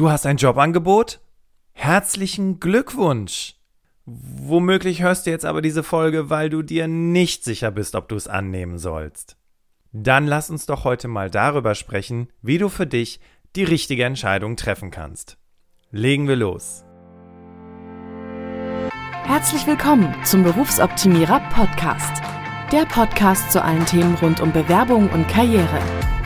Du hast ein Jobangebot? Herzlichen Glückwunsch! Womöglich hörst du jetzt aber diese Folge, weil du dir nicht sicher bist, ob du es annehmen sollst. Dann lass uns doch heute mal darüber sprechen, wie du für dich die richtige Entscheidung treffen kannst. Legen wir los. Herzlich willkommen zum Berufsoptimierer Podcast. Der Podcast zu allen Themen rund um Bewerbung und Karriere.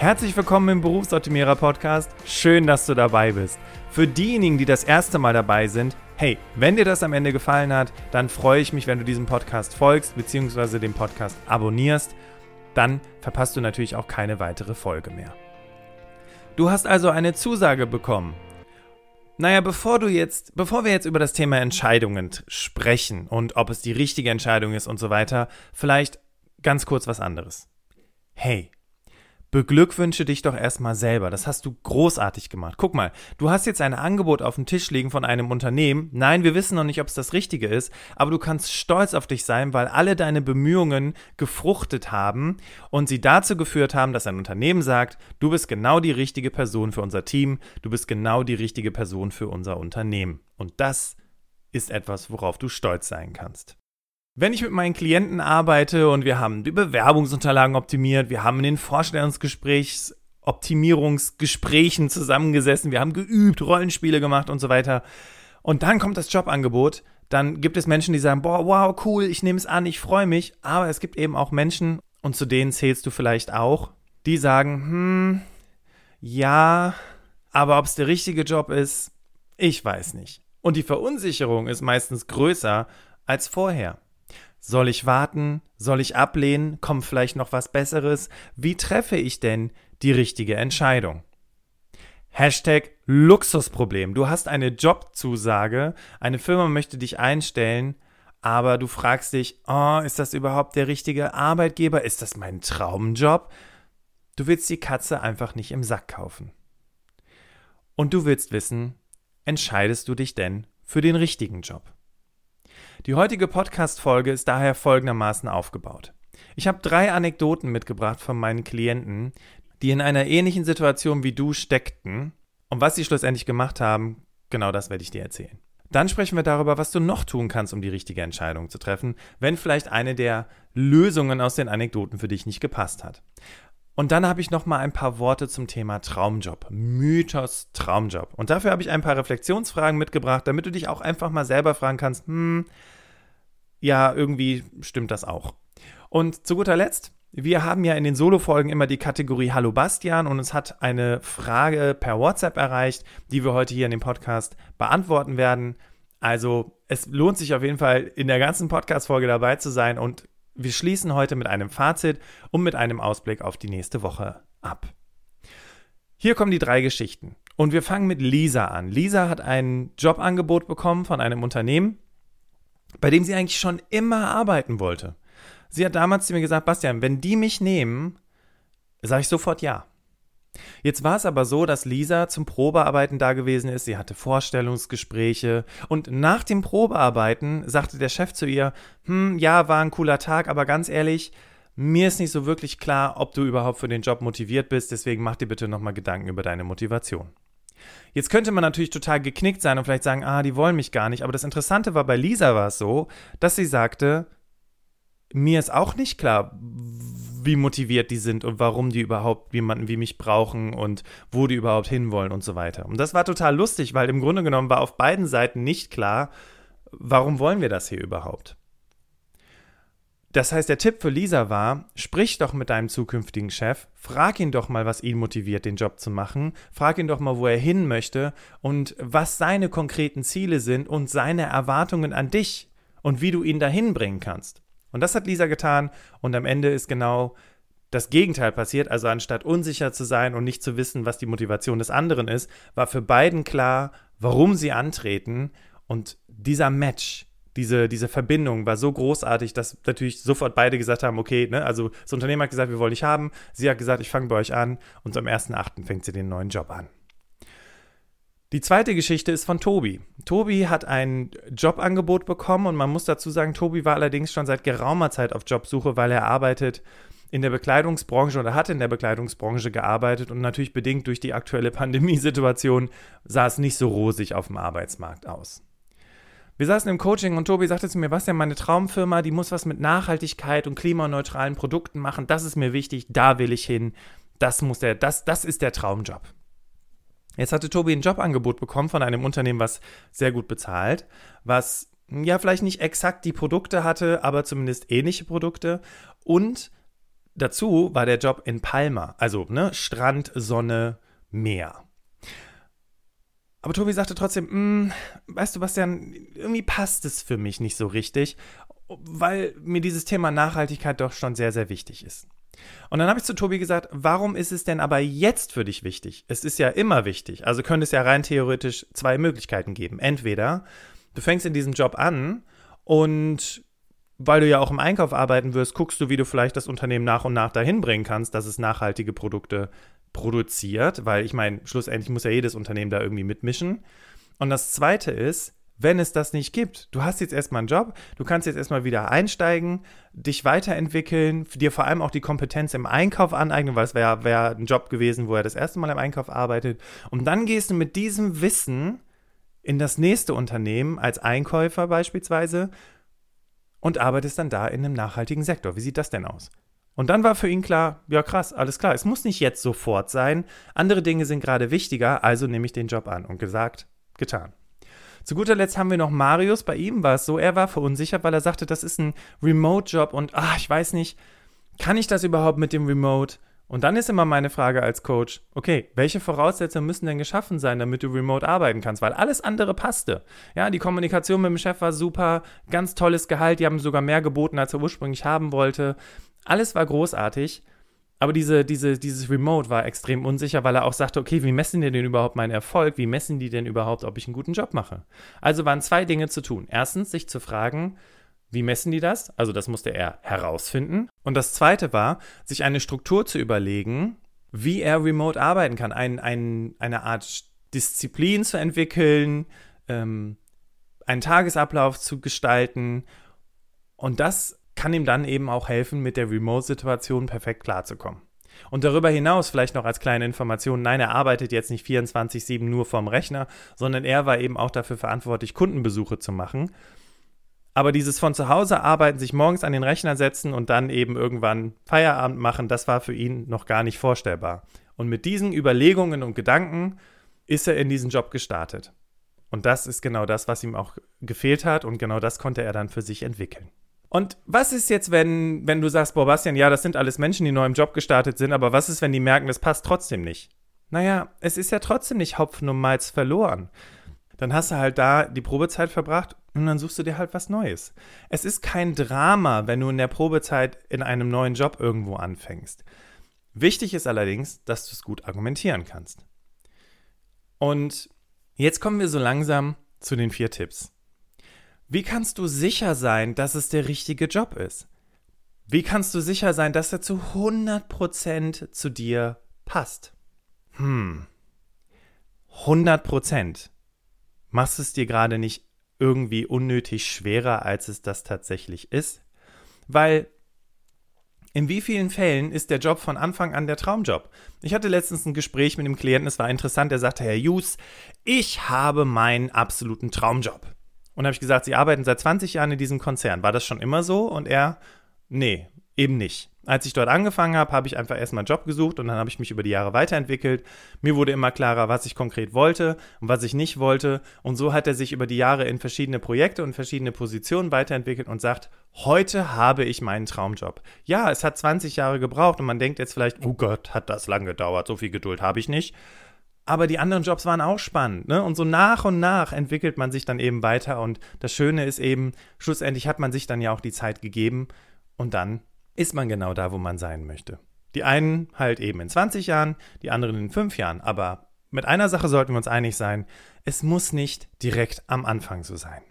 Herzlich willkommen im Berufsoptimierer Podcast. Schön, dass du dabei bist. Für diejenigen, die das erste Mal dabei sind, hey, wenn dir das am Ende gefallen hat, dann freue ich mich, wenn du diesem Podcast folgst bzw. den Podcast abonnierst. Dann verpasst du natürlich auch keine weitere Folge mehr. Du hast also eine Zusage bekommen. Naja, bevor du jetzt, bevor wir jetzt über das Thema Entscheidungen sprechen und ob es die richtige Entscheidung ist und so weiter, vielleicht ganz kurz was anderes. Hey, beglückwünsche dich doch erstmal selber. Das hast du großartig gemacht. Guck mal, du hast jetzt ein Angebot auf dem Tisch liegen von einem Unternehmen. Nein, wir wissen noch nicht, ob es das Richtige ist, aber du kannst stolz auf dich sein, weil alle deine Bemühungen gefruchtet haben und sie dazu geführt haben, dass ein Unternehmen sagt, du bist genau die richtige Person für unser Team, du bist genau die richtige Person für unser Unternehmen. Und das ist etwas, worauf du stolz sein kannst. Wenn ich mit meinen Klienten arbeite und wir haben die Bewerbungsunterlagen optimiert, wir haben in den Vorstellungsgesprächs Optimierungsgesprächen zusammengesessen, wir haben geübt, Rollenspiele gemacht und so weiter. Und dann kommt das Jobangebot, dann gibt es Menschen, die sagen, boah, wow, cool, ich nehme es an, ich freue mich. Aber es gibt eben auch Menschen, und zu denen zählst du vielleicht auch, die sagen, hm, ja, aber ob es der richtige Job ist, ich weiß nicht. Und die Verunsicherung ist meistens größer als vorher. Soll ich warten? Soll ich ablehnen? Kommt vielleicht noch was Besseres? Wie treffe ich denn die richtige Entscheidung? Hashtag Luxusproblem. Du hast eine Jobzusage, eine Firma möchte dich einstellen, aber du fragst dich, oh, ist das überhaupt der richtige Arbeitgeber? Ist das mein Traumjob? Du willst die Katze einfach nicht im Sack kaufen. Und du willst wissen, entscheidest du dich denn für den richtigen Job? Die heutige Podcast-Folge ist daher folgendermaßen aufgebaut. Ich habe drei Anekdoten mitgebracht von meinen Klienten, die in einer ähnlichen Situation wie du steckten. Und was sie schlussendlich gemacht haben, genau das werde ich dir erzählen. Dann sprechen wir darüber, was du noch tun kannst, um die richtige Entscheidung zu treffen, wenn vielleicht eine der Lösungen aus den Anekdoten für dich nicht gepasst hat. Und dann habe ich noch mal ein paar Worte zum Thema Traumjob, Mythos Traumjob. Und dafür habe ich ein paar Reflexionsfragen mitgebracht, damit du dich auch einfach mal selber fragen kannst, hm, ja, irgendwie stimmt das auch. Und zu guter Letzt, wir haben ja in den Solo-Folgen immer die Kategorie Hallo Bastian und es hat eine Frage per WhatsApp erreicht, die wir heute hier in dem Podcast beantworten werden. Also es lohnt sich auf jeden Fall in der ganzen Podcast-Folge dabei zu sein und wir schließen heute mit einem Fazit und mit einem Ausblick auf die nächste Woche ab. Hier kommen die drei Geschichten. Und wir fangen mit Lisa an. Lisa hat ein Jobangebot bekommen von einem Unternehmen, bei dem sie eigentlich schon immer arbeiten wollte. Sie hat damals zu mir gesagt, Bastian, wenn die mich nehmen, sage ich sofort ja. Jetzt war es aber so, dass Lisa zum Probearbeiten da gewesen ist. Sie hatte Vorstellungsgespräche und nach dem Probearbeiten sagte der Chef zu ihr: Hm, ja, war ein cooler Tag, aber ganz ehrlich, mir ist nicht so wirklich klar, ob du überhaupt für den Job motiviert bist. Deswegen mach dir bitte nochmal Gedanken über deine Motivation. Jetzt könnte man natürlich total geknickt sein und vielleicht sagen: Ah, die wollen mich gar nicht. Aber das Interessante war, bei Lisa war es so, dass sie sagte: Mir ist auch nicht klar, wie motiviert die sind und warum die überhaupt jemanden wie mich brauchen und wo die überhaupt hinwollen und so weiter. Und das war total lustig, weil im Grunde genommen war auf beiden Seiten nicht klar, warum wollen wir das hier überhaupt. Das heißt, der Tipp für Lisa war, sprich doch mit deinem zukünftigen Chef, frag ihn doch mal, was ihn motiviert, den Job zu machen, frag ihn doch mal, wo er hin möchte und was seine konkreten Ziele sind und seine Erwartungen an dich und wie du ihn dahin bringen kannst. Und das hat Lisa getan und am Ende ist genau das Gegenteil passiert. Also anstatt unsicher zu sein und nicht zu wissen, was die Motivation des anderen ist, war für beiden klar, warum sie antreten. Und dieser Match, diese, diese Verbindung war so großartig, dass natürlich sofort beide gesagt haben, okay, ne, also das Unternehmen hat gesagt, wir wollen dich haben. Sie hat gesagt, ich fange bei euch an. Und am 1.8. fängt sie den neuen Job an. Die zweite Geschichte ist von Tobi. Tobi hat ein Jobangebot bekommen und man muss dazu sagen, Tobi war allerdings schon seit geraumer Zeit auf Jobsuche, weil er arbeitet in der Bekleidungsbranche oder hat in der Bekleidungsbranche gearbeitet und natürlich bedingt durch die aktuelle Pandemiesituation sah es nicht so rosig auf dem Arbeitsmarkt aus. Wir saßen im Coaching und Tobi sagte zu mir, was denn meine Traumfirma, die muss was mit Nachhaltigkeit und klimaneutralen Produkten machen, das ist mir wichtig, da will ich hin, das muss der, das, das ist der Traumjob. Jetzt hatte Tobi ein Jobangebot bekommen von einem Unternehmen, was sehr gut bezahlt, was ja vielleicht nicht exakt die Produkte hatte, aber zumindest ähnliche Produkte. Und dazu war der Job in Palma, also ne, Strand, Sonne, Meer. Aber Tobi sagte trotzdem, hm, weißt du, Bastian, irgendwie passt es für mich nicht so richtig, weil mir dieses Thema Nachhaltigkeit doch schon sehr, sehr wichtig ist. Und dann habe ich zu Tobi gesagt, warum ist es denn aber jetzt für dich wichtig? Es ist ja immer wichtig. Also könnte es ja rein theoretisch zwei Möglichkeiten geben. Entweder du fängst in diesem Job an und weil du ja auch im Einkauf arbeiten wirst, guckst du, wie du vielleicht das Unternehmen nach und nach dahin bringen kannst, dass es nachhaltige Produkte produziert, weil ich meine, schlussendlich muss ja jedes Unternehmen da irgendwie mitmischen. Und das zweite ist, wenn es das nicht gibt. Du hast jetzt erstmal einen Job, du kannst jetzt erstmal wieder einsteigen, dich weiterentwickeln, dir vor allem auch die Kompetenz im Einkauf aneignen, weil es wäre wär ein Job gewesen, wo er das erste Mal im Einkauf arbeitet. Und dann gehst du mit diesem Wissen in das nächste Unternehmen als Einkäufer beispielsweise und arbeitest dann da in einem nachhaltigen Sektor. Wie sieht das denn aus? Und dann war für ihn klar, ja krass, alles klar, es muss nicht jetzt sofort sein. Andere Dinge sind gerade wichtiger, also nehme ich den Job an. Und gesagt, getan. Zu guter Letzt haben wir noch Marius. Bei ihm war es so, er war verunsichert, weil er sagte, das ist ein Remote-Job und ach, ich weiß nicht, kann ich das überhaupt mit dem Remote? Und dann ist immer meine Frage als Coach, okay, welche Voraussetzungen müssen denn geschaffen sein, damit du remote arbeiten kannst? Weil alles andere passte. Ja, die Kommunikation mit dem Chef war super, ganz tolles Gehalt, die haben sogar mehr geboten, als er ursprünglich haben wollte. Alles war großartig. Aber diese, diese, dieses Remote war extrem unsicher, weil er auch sagte, okay, wie messen die denn überhaupt meinen Erfolg? Wie messen die denn überhaupt, ob ich einen guten Job mache? Also waren zwei Dinge zu tun. Erstens, sich zu fragen, wie messen die das? Also das musste er herausfinden. Und das Zweite war, sich eine Struktur zu überlegen, wie er remote arbeiten kann. Ein, ein, eine Art Disziplin zu entwickeln, ähm, einen Tagesablauf zu gestalten. Und das kann ihm dann eben auch helfen, mit der Remote-Situation perfekt klarzukommen. Und darüber hinaus vielleicht noch als kleine Information, nein, er arbeitet jetzt nicht 24/7 nur vorm Rechner, sondern er war eben auch dafür verantwortlich, Kundenbesuche zu machen. Aber dieses von zu Hause arbeiten, sich morgens an den Rechner setzen und dann eben irgendwann Feierabend machen, das war für ihn noch gar nicht vorstellbar. Und mit diesen Überlegungen und Gedanken ist er in diesen Job gestartet. Und das ist genau das, was ihm auch gefehlt hat und genau das konnte er dann für sich entwickeln. Und was ist jetzt, wenn, wenn du sagst, boah, Bastian, ja, das sind alles Menschen, die neu im Job gestartet sind, aber was ist, wenn die merken, das passt trotzdem nicht? Naja, es ist ja trotzdem nicht Hopfen und Malz verloren. Dann hast du halt da die Probezeit verbracht und dann suchst du dir halt was Neues. Es ist kein Drama, wenn du in der Probezeit in einem neuen Job irgendwo anfängst. Wichtig ist allerdings, dass du es gut argumentieren kannst. Und jetzt kommen wir so langsam zu den vier Tipps. Wie kannst du sicher sein, dass es der richtige Job ist? Wie kannst du sicher sein, dass er zu 100% zu dir passt? Hm. 100%. Machst es dir gerade nicht irgendwie unnötig schwerer, als es das tatsächlich ist? Weil in wie vielen Fällen ist der Job von Anfang an der Traumjob? Ich hatte letztens ein Gespräch mit einem Klienten, es war interessant, der sagte, Herr Jus, ich habe meinen absoluten Traumjob. Und habe ich gesagt, Sie arbeiten seit 20 Jahren in diesem Konzern. War das schon immer so? Und er, nee, eben nicht. Als ich dort angefangen habe, habe ich einfach erstmal einen Job gesucht und dann habe ich mich über die Jahre weiterentwickelt. Mir wurde immer klarer, was ich konkret wollte und was ich nicht wollte. Und so hat er sich über die Jahre in verschiedene Projekte und verschiedene Positionen weiterentwickelt und sagt, heute habe ich meinen Traumjob. Ja, es hat 20 Jahre gebraucht und man denkt jetzt vielleicht, oh Gott, hat das lang gedauert, so viel Geduld habe ich nicht aber die anderen Jobs waren auch spannend. Ne? Und so nach und nach entwickelt man sich dann eben weiter. Und das Schöne ist eben, schlussendlich hat man sich dann ja auch die Zeit gegeben und dann ist man genau da, wo man sein möchte. Die einen halt eben in 20 Jahren, die anderen in 5 Jahren. Aber mit einer Sache sollten wir uns einig sein, es muss nicht direkt am Anfang so sein.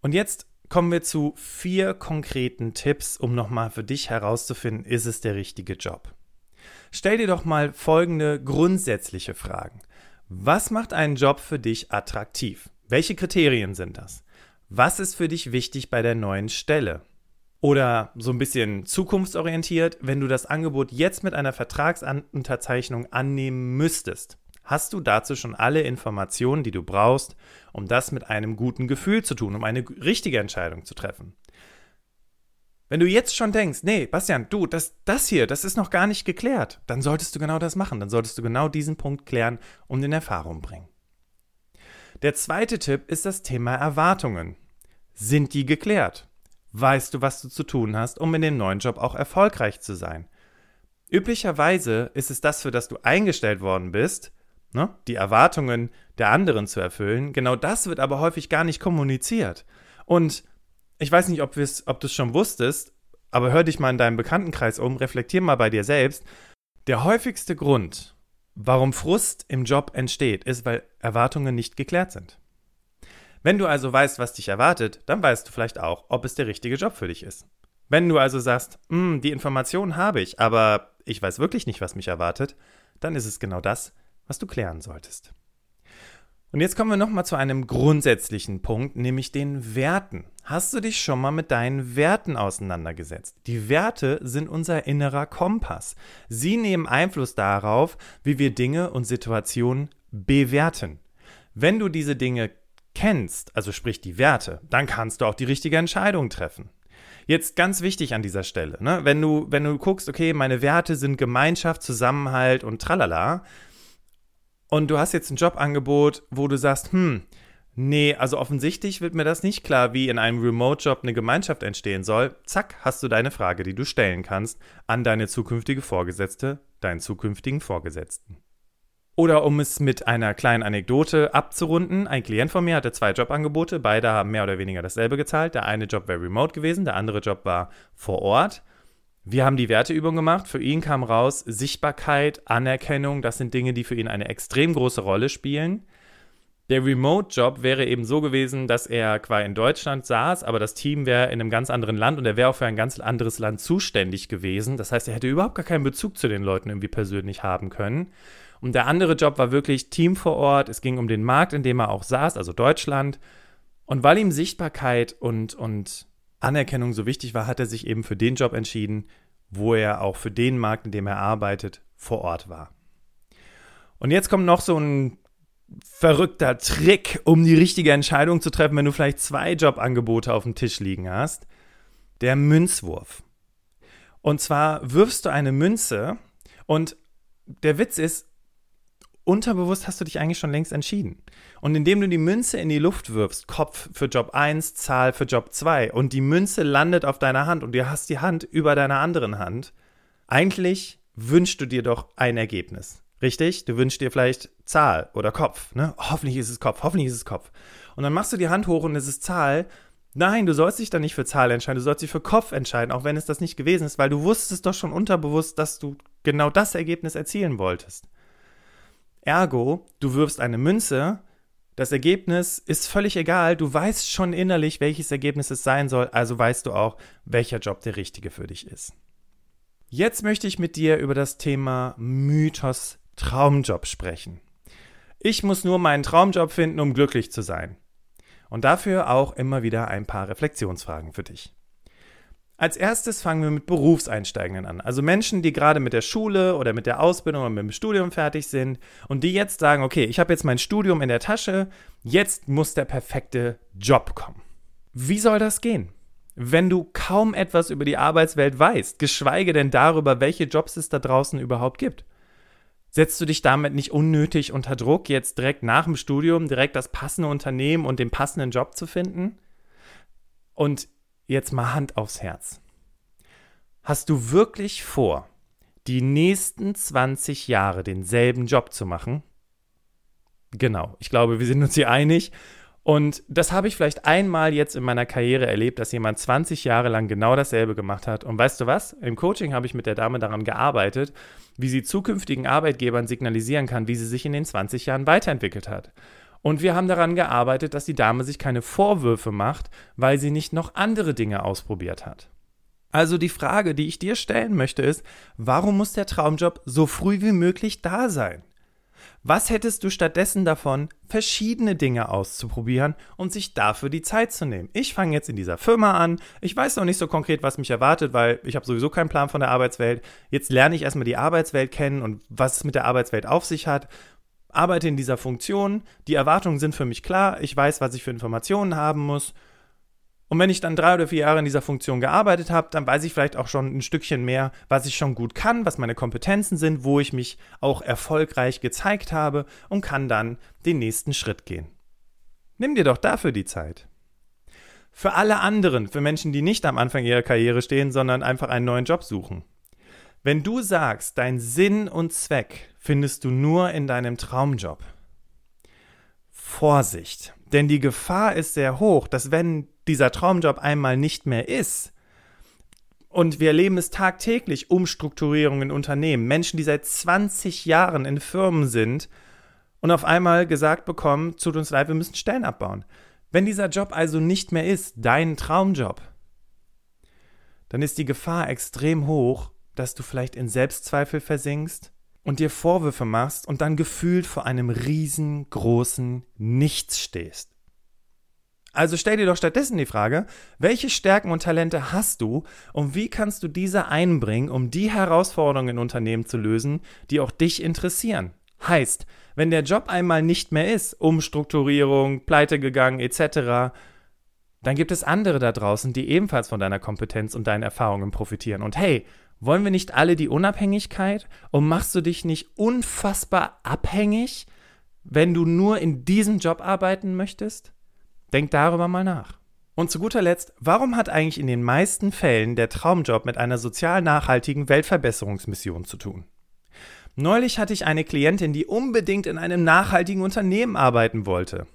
Und jetzt kommen wir zu vier konkreten Tipps, um nochmal für dich herauszufinden, ist es der richtige Job. Stell dir doch mal folgende grundsätzliche Fragen. Was macht einen Job für dich attraktiv? Welche Kriterien sind das? Was ist für dich wichtig bei der neuen Stelle? Oder so ein bisschen zukunftsorientiert, wenn du das Angebot jetzt mit einer Vertragsunterzeichnung annehmen müsstest, hast du dazu schon alle Informationen, die du brauchst, um das mit einem guten Gefühl zu tun, um eine richtige Entscheidung zu treffen. Wenn du jetzt schon denkst, nee, Bastian, du, das, das hier, das ist noch gar nicht geklärt, dann solltest du genau das machen. Dann solltest du genau diesen Punkt klären und in Erfahrung bringen. Der zweite Tipp ist das Thema Erwartungen. Sind die geklärt? weißt du, was du zu tun hast, um in dem neuen Job auch erfolgreich zu sein. Üblicherweise ist es das, für das du eingestellt worden bist, ne, die Erwartungen der anderen zu erfüllen. Genau das wird aber häufig gar nicht kommuniziert. Und ich weiß nicht, ob, ob du es schon wusstest, aber hör dich mal in deinem Bekanntenkreis um, reflektier mal bei dir selbst. Der häufigste Grund, warum Frust im Job entsteht, ist, weil Erwartungen nicht geklärt sind. Wenn du also weißt, was dich erwartet, dann weißt du vielleicht auch, ob es der richtige Job für dich ist. Wenn du also sagst, hm, die Informationen habe ich, aber ich weiß wirklich nicht, was mich erwartet, dann ist es genau das, was du klären solltest. Und jetzt kommen wir nochmal zu einem grundsätzlichen Punkt, nämlich den Werten. Hast du dich schon mal mit deinen Werten auseinandergesetzt? Die Werte sind unser innerer Kompass. Sie nehmen Einfluss darauf, wie wir Dinge und Situationen bewerten. Wenn du diese Dinge kennst, also sprich die Werte, dann kannst du auch die richtige Entscheidung treffen. Jetzt ganz wichtig an dieser Stelle, ne? wenn, du, wenn du guckst, okay, meine Werte sind Gemeinschaft, Zusammenhalt und tralala, und du hast jetzt ein Jobangebot, wo du sagst, hm, nee, also offensichtlich wird mir das nicht klar, wie in einem Remote-Job eine Gemeinschaft entstehen soll. Zack, hast du deine Frage, die du stellen kannst an deine zukünftige Vorgesetzte, deinen zukünftigen Vorgesetzten. Oder um es mit einer kleinen Anekdote abzurunden, ein Klient von mir hatte zwei Jobangebote, beide haben mehr oder weniger dasselbe gezahlt. Der eine Job wäre remote gewesen, der andere Job war vor Ort. Wir haben die Werteübung gemacht. Für ihn kam raus Sichtbarkeit, Anerkennung, das sind Dinge, die für ihn eine extrem große Rolle spielen. Der Remote-Job wäre eben so gewesen, dass er quasi in Deutschland saß, aber das Team wäre in einem ganz anderen Land und er wäre auch für ein ganz anderes Land zuständig gewesen. Das heißt, er hätte überhaupt gar keinen Bezug zu den Leuten irgendwie persönlich haben können. Und der andere Job war wirklich Team vor Ort. Es ging um den Markt, in dem er auch saß, also Deutschland. Und weil ihm Sichtbarkeit und, und Anerkennung so wichtig war, hat er sich eben für den Job entschieden, wo er auch für den Markt, in dem er arbeitet, vor Ort war. Und jetzt kommt noch so ein verrückter Trick, um die richtige Entscheidung zu treffen, wenn du vielleicht zwei Jobangebote auf dem Tisch liegen hast. Der Münzwurf. Und zwar wirfst du eine Münze und der Witz ist, unterbewusst hast du dich eigentlich schon längst entschieden. Und indem du die Münze in die Luft wirfst, Kopf für Job 1, Zahl für Job 2, und die Münze landet auf deiner Hand und du hast die Hand über deiner anderen Hand, eigentlich wünschst du dir doch ein Ergebnis. Richtig? Du wünschst dir vielleicht Zahl oder Kopf. Ne? Hoffentlich ist es Kopf, hoffentlich ist es Kopf. Und dann machst du die Hand hoch und es ist Zahl. Nein, du sollst dich dann nicht für Zahl entscheiden, du sollst dich für Kopf entscheiden, auch wenn es das nicht gewesen ist, weil du wusstest doch schon unterbewusst, dass du genau das Ergebnis erzielen wolltest. Ergo, du wirfst eine Münze, das Ergebnis ist völlig egal, du weißt schon innerlich, welches Ergebnis es sein soll, also weißt du auch, welcher Job der richtige für dich ist. Jetzt möchte ich mit dir über das Thema Mythos Traumjob sprechen. Ich muss nur meinen Traumjob finden, um glücklich zu sein. Und dafür auch immer wieder ein paar Reflexionsfragen für dich. Als erstes fangen wir mit Berufseinsteigenden an. Also Menschen, die gerade mit der Schule oder mit der Ausbildung oder mit dem Studium fertig sind und die jetzt sagen, okay, ich habe jetzt mein Studium in der Tasche, jetzt muss der perfekte Job kommen. Wie soll das gehen? Wenn du kaum etwas über die Arbeitswelt weißt, geschweige denn darüber, welche Jobs es da draußen überhaupt gibt. Setzt du dich damit nicht unnötig unter Druck, jetzt direkt nach dem Studium direkt das passende Unternehmen und den passenden Job zu finden? Und jetzt mal Hand aufs Herz. Hast du wirklich vor, die nächsten 20 Jahre denselben Job zu machen? Genau, ich glaube, wir sind uns hier einig. Und das habe ich vielleicht einmal jetzt in meiner Karriere erlebt, dass jemand 20 Jahre lang genau dasselbe gemacht hat. Und weißt du was? Im Coaching habe ich mit der Dame daran gearbeitet, wie sie zukünftigen Arbeitgebern signalisieren kann, wie sie sich in den 20 Jahren weiterentwickelt hat. Und wir haben daran gearbeitet, dass die Dame sich keine Vorwürfe macht, weil sie nicht noch andere Dinge ausprobiert hat. Also die Frage, die ich dir stellen möchte, ist, warum muss der Traumjob so früh wie möglich da sein? Was hättest du stattdessen davon, verschiedene Dinge auszuprobieren und sich dafür die Zeit zu nehmen? Ich fange jetzt in dieser Firma an. Ich weiß noch nicht so konkret, was mich erwartet, weil ich habe sowieso keinen Plan von der Arbeitswelt. Jetzt lerne ich erstmal die Arbeitswelt kennen und was es mit der Arbeitswelt auf sich hat. Arbeite in dieser Funktion. Die Erwartungen sind für mich klar. Ich weiß, was ich für Informationen haben muss. Und wenn ich dann drei oder vier Jahre in dieser Funktion gearbeitet habe, dann weiß ich vielleicht auch schon ein Stückchen mehr, was ich schon gut kann, was meine Kompetenzen sind, wo ich mich auch erfolgreich gezeigt habe und kann dann den nächsten Schritt gehen. Nimm dir doch dafür die Zeit. Für alle anderen, für Menschen, die nicht am Anfang ihrer Karriere stehen, sondern einfach einen neuen Job suchen. Wenn du sagst, dein Sinn und Zweck findest du nur in deinem Traumjob. Vorsicht, denn die Gefahr ist sehr hoch, dass wenn dieser Traumjob einmal nicht mehr ist, und wir erleben es tagtäglich, Umstrukturierungen in Unternehmen, Menschen, die seit 20 Jahren in Firmen sind und auf einmal gesagt bekommen, tut uns leid, wir müssen Stellen abbauen. Wenn dieser Job also nicht mehr ist, dein Traumjob, dann ist die Gefahr extrem hoch, dass du vielleicht in Selbstzweifel versinkst und dir Vorwürfe machst und dann gefühlt vor einem riesengroßen Nichts stehst. Also stell dir doch stattdessen die Frage, welche Stärken und Talente hast du und wie kannst du diese einbringen, um die Herausforderungen in Unternehmen zu lösen, die auch dich interessieren? Heißt, wenn der Job einmal nicht mehr ist, Umstrukturierung, pleite gegangen etc., dann gibt es andere da draußen, die ebenfalls von deiner Kompetenz und deinen Erfahrungen profitieren. Und hey, wollen wir nicht alle die Unabhängigkeit? Und machst du dich nicht unfassbar abhängig, wenn du nur in diesem Job arbeiten möchtest? Denk darüber mal nach. Und zu guter Letzt, warum hat eigentlich in den meisten Fällen der Traumjob mit einer sozial nachhaltigen Weltverbesserungsmission zu tun? Neulich hatte ich eine Klientin, die unbedingt in einem nachhaltigen Unternehmen arbeiten wollte.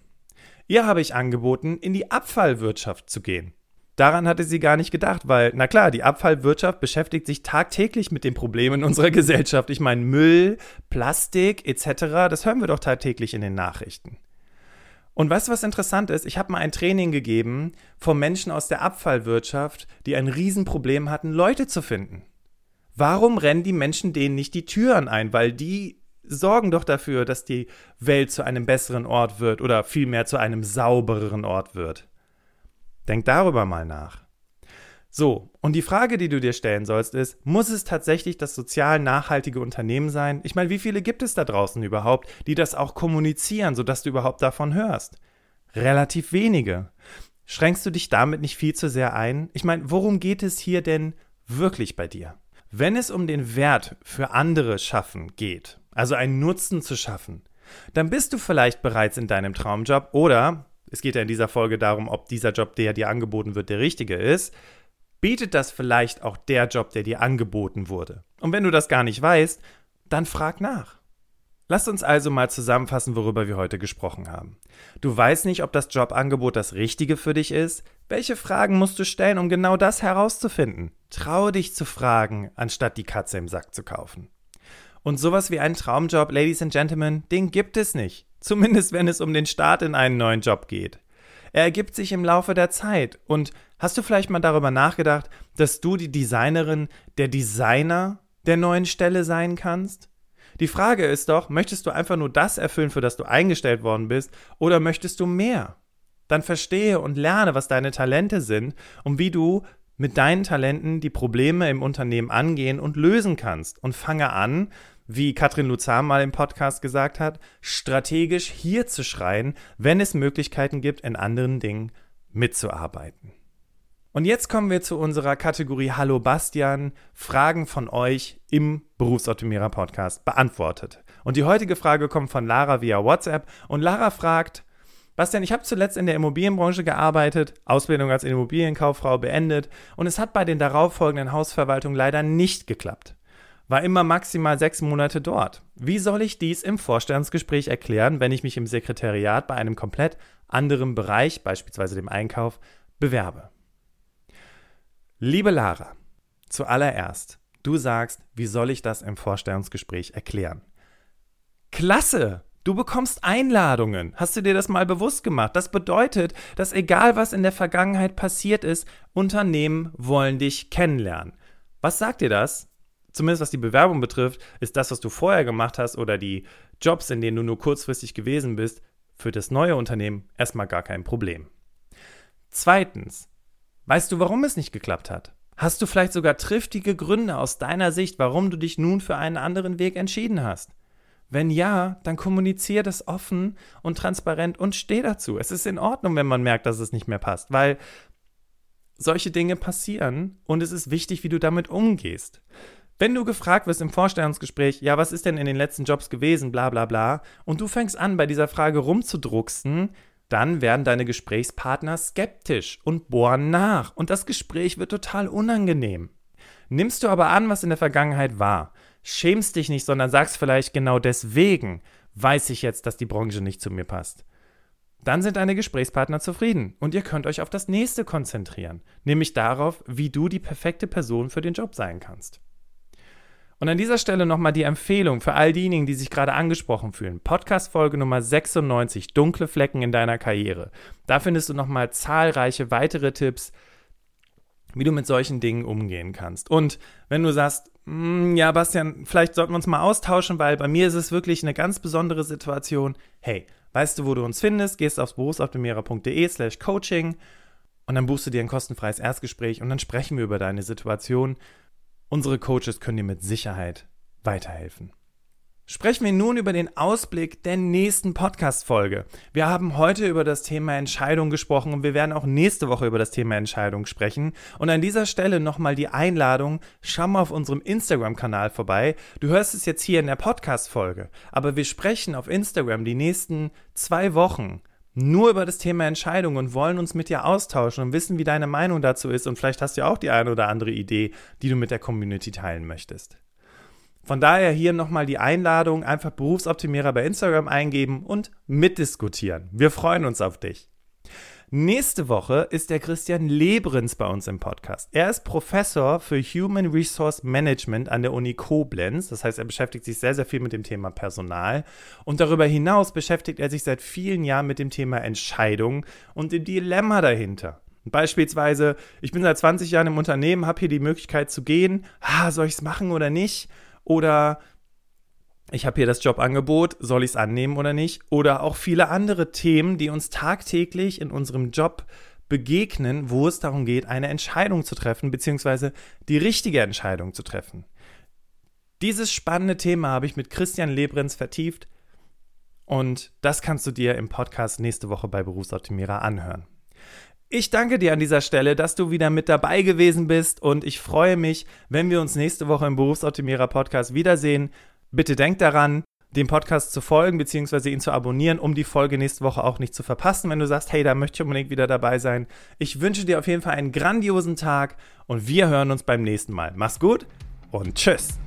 Ihr habe ich angeboten, in die Abfallwirtschaft zu gehen. Daran hatte sie gar nicht gedacht, weil, na klar, die Abfallwirtschaft beschäftigt sich tagtäglich mit den Problemen unserer Gesellschaft. Ich meine, Müll, Plastik etc., das hören wir doch tagtäglich in den Nachrichten. Und weißt du, was interessant ist? Ich habe mal ein Training gegeben von Menschen aus der Abfallwirtschaft, die ein Riesenproblem hatten, Leute zu finden. Warum rennen die Menschen denen nicht die Türen ein? Weil die sorgen doch dafür, dass die Welt zu einem besseren Ort wird oder vielmehr zu einem saubereren Ort wird. Denk darüber mal nach. So, und die Frage, die du dir stellen sollst, ist, muss es tatsächlich das sozial nachhaltige Unternehmen sein? Ich meine, wie viele gibt es da draußen überhaupt, die das auch kommunizieren, sodass du überhaupt davon hörst? Relativ wenige. Schränkst du dich damit nicht viel zu sehr ein? Ich meine, worum geht es hier denn wirklich bei dir? Wenn es um den Wert für andere schaffen geht, also einen Nutzen zu schaffen, dann bist du vielleicht bereits in deinem Traumjob oder es geht ja in dieser Folge darum, ob dieser Job, der dir angeboten wird, der richtige ist bietet das vielleicht auch der Job, der dir angeboten wurde. Und wenn du das gar nicht weißt, dann frag nach. Lass uns also mal zusammenfassen, worüber wir heute gesprochen haben. Du weißt nicht, ob das Jobangebot das Richtige für dich ist? Welche Fragen musst du stellen, um genau das herauszufinden? Traue dich zu fragen, anstatt die Katze im Sack zu kaufen. Und sowas wie einen Traumjob, Ladies and Gentlemen, den gibt es nicht. Zumindest wenn es um den Start in einen neuen Job geht. Er ergibt sich im Laufe der Zeit. Und hast du vielleicht mal darüber nachgedacht, dass du die Designerin, der Designer der neuen Stelle sein kannst? Die Frage ist doch, möchtest du einfach nur das erfüllen, für das du eingestellt worden bist, oder möchtest du mehr? Dann verstehe und lerne, was deine Talente sind und wie du mit deinen Talenten die Probleme im Unternehmen angehen und lösen kannst. Und fange an, wie Katrin Luzar mal im Podcast gesagt hat, strategisch hier zu schreien, wenn es Möglichkeiten gibt, in anderen Dingen mitzuarbeiten. Und jetzt kommen wir zu unserer Kategorie Hallo Bastian, Fragen von euch im Berufsoptimierer Podcast beantwortet. Und die heutige Frage kommt von Lara via WhatsApp und Lara fragt, Bastian, ich habe zuletzt in der Immobilienbranche gearbeitet, Ausbildung als Immobilienkauffrau beendet und es hat bei den darauffolgenden Hausverwaltungen leider nicht geklappt. war immer maximal sechs Monate dort. Wie soll ich dies im Vorstellungsgespräch erklären, wenn ich mich im Sekretariat bei einem komplett anderen Bereich, beispielsweise dem Einkauf, bewerbe? Liebe Lara, zuallererst, du sagst, wie soll ich das im Vorstellungsgespräch erklären? Klasse! Du bekommst Einladungen. Hast du dir das mal bewusst gemacht? Das bedeutet, dass egal was in der Vergangenheit passiert ist, Unternehmen wollen dich kennenlernen. Was sagt dir das? Zumindest was die Bewerbung betrifft, ist das, was du vorher gemacht hast oder die Jobs, in denen du nur kurzfristig gewesen bist, für das neue Unternehmen erstmal gar kein Problem. Zweitens, weißt du, warum es nicht geklappt hat? Hast du vielleicht sogar triftige Gründe aus deiner Sicht, warum du dich nun für einen anderen Weg entschieden hast? Wenn ja, dann kommuniziere das offen und transparent und steh dazu. Es ist in Ordnung, wenn man merkt, dass es nicht mehr passt, weil solche Dinge passieren und es ist wichtig, wie du damit umgehst. Wenn du gefragt wirst im Vorstellungsgespräch, ja, was ist denn in den letzten Jobs gewesen, bla bla bla, und du fängst an, bei dieser Frage rumzudrucksen, dann werden deine Gesprächspartner skeptisch und bohren nach und das Gespräch wird total unangenehm. Nimmst du aber an, was in der Vergangenheit war schämst dich nicht, sondern sagst vielleicht genau deswegen, weiß ich jetzt, dass die Branche nicht zu mir passt. Dann sind deine Gesprächspartner zufrieden und ihr könnt euch auf das nächste konzentrieren, nämlich darauf, wie du die perfekte Person für den Job sein kannst. Und an dieser Stelle nochmal die Empfehlung für all diejenigen, die sich gerade angesprochen fühlen. Podcast-Folge Nummer 96, Dunkle Flecken in deiner Karriere. Da findest du nochmal zahlreiche weitere Tipps, wie du mit solchen Dingen umgehen kannst. Und wenn du sagst, ja, Bastian, vielleicht sollten wir uns mal austauschen, weil bei mir ist es wirklich eine ganz besondere Situation. Hey, weißt du, wo du uns findest? Gehst aufs berufsoptimierer.de slash coaching und dann buchst du dir ein kostenfreies Erstgespräch und dann sprechen wir über deine Situation. Unsere Coaches können dir mit Sicherheit weiterhelfen. Sprechen wir nun über den Ausblick der nächsten Podcast-Folge. Wir haben heute über das Thema Entscheidung gesprochen und wir werden auch nächste Woche über das Thema Entscheidung sprechen. Und an dieser Stelle nochmal die Einladung, schau mal auf unserem Instagram-Kanal vorbei. Du hörst es jetzt hier in der Podcast-Folge, aber wir sprechen auf Instagram die nächsten zwei Wochen nur über das Thema Entscheidung und wollen uns mit dir austauschen und wissen, wie deine Meinung dazu ist. Und vielleicht hast du ja auch die eine oder andere Idee, die du mit der Community teilen möchtest. Von daher hier nochmal die Einladung, einfach Berufsoptimierer bei Instagram eingeben und mitdiskutieren. Wir freuen uns auf dich. Nächste Woche ist der Christian Lebrens bei uns im Podcast. Er ist Professor für Human Resource Management an der Uni Koblenz. Das heißt, er beschäftigt sich sehr, sehr viel mit dem Thema Personal. Und darüber hinaus beschäftigt er sich seit vielen Jahren mit dem Thema Entscheidung und dem Dilemma dahinter. Beispielsweise, ich bin seit 20 Jahren im Unternehmen, habe hier die Möglichkeit zu gehen. Ah, soll ich es machen oder nicht? Oder ich habe hier das Jobangebot, soll ich es annehmen oder nicht? Oder auch viele andere Themen, die uns tagtäglich in unserem Job begegnen, wo es darum geht, eine Entscheidung zu treffen, beziehungsweise die richtige Entscheidung zu treffen. Dieses spannende Thema habe ich mit Christian Lebrenz vertieft und das kannst du dir im Podcast nächste Woche bei Berufsoptimierer anhören. Ich danke dir an dieser Stelle, dass du wieder mit dabei gewesen bist und ich freue mich, wenn wir uns nächste Woche im Berufsoptimierer Podcast wiedersehen. Bitte denk daran, dem Podcast zu folgen bzw. ihn zu abonnieren, um die Folge nächste Woche auch nicht zu verpassen, wenn du sagst, hey, da möchte ich unbedingt wieder dabei sein. Ich wünsche dir auf jeden Fall einen grandiosen Tag und wir hören uns beim nächsten Mal. Mach's gut und tschüss.